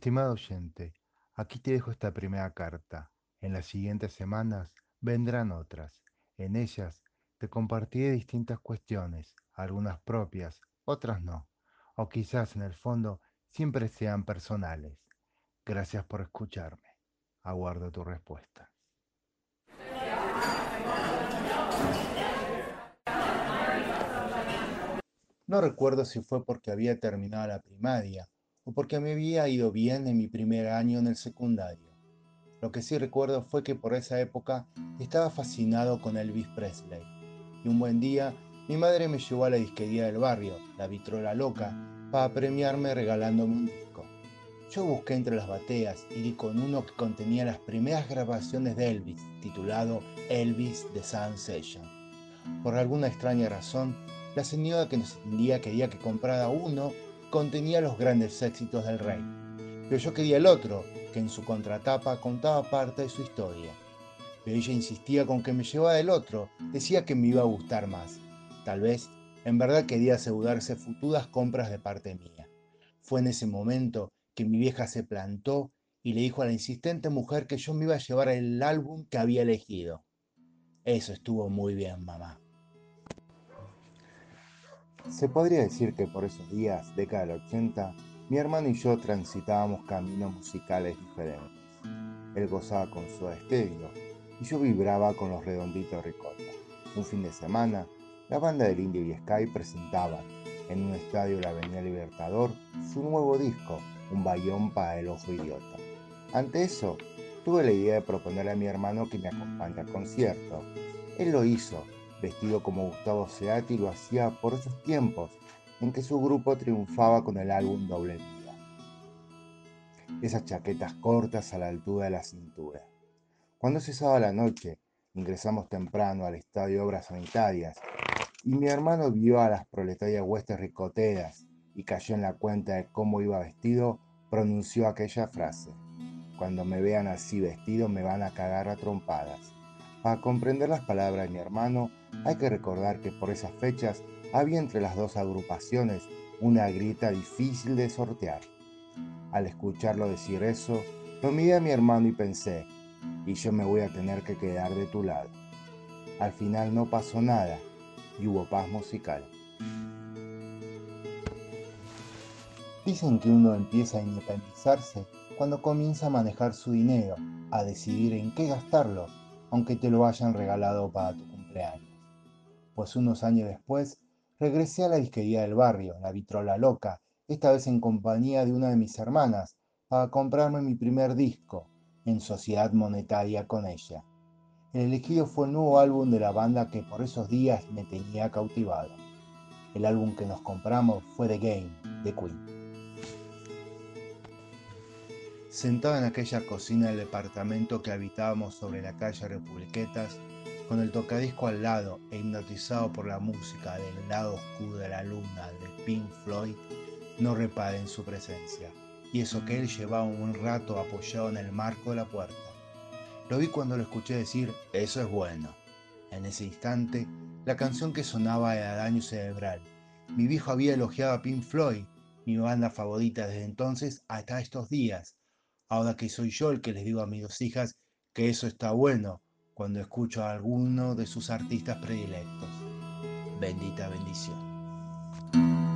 Estimado oyente, aquí te dejo esta primera carta. En las siguientes semanas vendrán otras. En ellas te compartiré distintas cuestiones, algunas propias, otras no, o quizás en el fondo siempre sean personales. Gracias por escucharme. Aguardo tu respuesta. No recuerdo si fue porque había terminado la primaria o porque me había ido bien en mi primer año en el secundario. Lo que sí recuerdo fue que por esa época estaba fascinado con Elvis Presley. Y un buen día mi madre me llevó a la disquería del barrio, la Vitrola Loca, para premiarme regalándome un disco. Yo busqué entre las bateas y di con uno que contenía las primeras grabaciones de Elvis, titulado Elvis The Sun Session. Por alguna extraña razón, la señora que nos atendía quería que comprara uno contenía los grandes éxitos del rey. Pero yo quería el otro, que en su contratapa contaba parte de su historia. Pero ella insistía con que me llevara el otro, decía que me iba a gustar más. Tal vez, en verdad quería asegurarse futuras compras de parte mía. Fue en ese momento que mi vieja se plantó y le dijo a la insistente mujer que yo me iba a llevar el álbum que había elegido. Eso estuvo muy bien, mamá. Se podría decir que por esos días, década del 80, mi hermano y yo transitábamos caminos musicales diferentes. Él gozaba con su estéreo y yo vibraba con los redonditos ricota. Un fin de semana, la banda del Indio y Sky presentaba en un estadio de la Avenida Libertador su nuevo disco, Un bayón para el ojo idiota. Ante eso, tuve la idea de proponerle a mi hermano que me acompañe al concierto. Él lo hizo vestido como Gustavo Seati lo hacía por esos tiempos en que su grupo triunfaba con el álbum Doble Vida. Esas chaquetas cortas a la altura de la cintura. Cuando cesaba la noche, ingresamos temprano al estadio de Obras Sanitarias y mi hermano vio a las proletarias huestes ricoteras y cayó en la cuenta de cómo iba vestido, pronunció aquella frase. Cuando me vean así vestido me van a cagar a trompadas. Para comprender las palabras de mi hermano, hay que recordar que por esas fechas había entre las dos agrupaciones una grita difícil de sortear. Al escucharlo decir eso, lo miré a mi hermano y pensé, y yo me voy a tener que quedar de tu lado. Al final no pasó nada y hubo paz musical. Dicen que uno empieza a independizarse cuando comienza a manejar su dinero, a decidir en qué gastarlo aunque te lo hayan regalado para tu cumpleaños. Pues unos años después, regresé a la disquería del barrio, la Vitrola Loca, esta vez en compañía de una de mis hermanas, para comprarme mi primer disco, en sociedad monetaria con ella. El elegido fue el nuevo álbum de la banda que por esos días me tenía cautivado. El álbum que nos compramos fue The Game, de Queen. Sentado en aquella cocina del departamento que habitábamos sobre la calle Republiquetas, con el tocadisco al lado e hipnotizado por la música del lado oscuro de la luna de Pink Floyd, no reparé en su presencia, y eso que él llevaba un rato apoyado en el marco de la puerta. Lo vi cuando lo escuché decir, eso es bueno. En ese instante, la canción que sonaba era Daño Cerebral. Mi viejo había elogiado a Pink Floyd, mi banda favorita desde entonces hasta estos días, Ahora que soy yo el que les digo a mis dos hijas que eso está bueno cuando escucho a alguno de sus artistas predilectos. Bendita bendición.